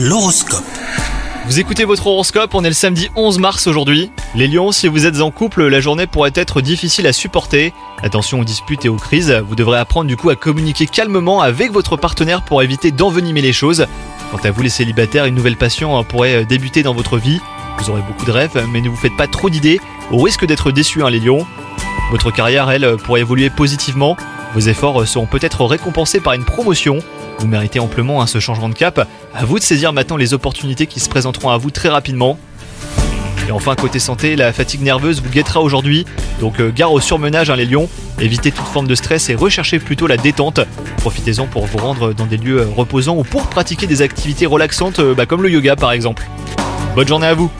L'horoscope. Vous écoutez votre horoscope, on est le samedi 11 mars aujourd'hui. Les lions, si vous êtes en couple, la journée pourrait être difficile à supporter. Attention aux disputes et aux crises, vous devrez apprendre du coup à communiquer calmement avec votre partenaire pour éviter d'envenimer les choses. Quant à vous les célibataires, une nouvelle passion pourrait débuter dans votre vie. Vous aurez beaucoup de rêves, mais ne vous faites pas trop d'idées, au risque d'être déçus hein, les lions. Votre carrière, elle, pourrait évoluer positivement. Vos efforts seront peut-être récompensés par une promotion. Vous méritez amplement hein, ce changement de cap. À vous de saisir maintenant les opportunités qui se présenteront à vous très rapidement. Et enfin, côté santé, la fatigue nerveuse vous guettera aujourd'hui. Donc, euh, gare au surmenage, hein, les lions. Évitez toute forme de stress et recherchez plutôt la détente. Profitez-en pour vous rendre dans des lieux reposants ou pour pratiquer des activités relaxantes, euh, bah, comme le yoga par exemple. Bonne journée à vous!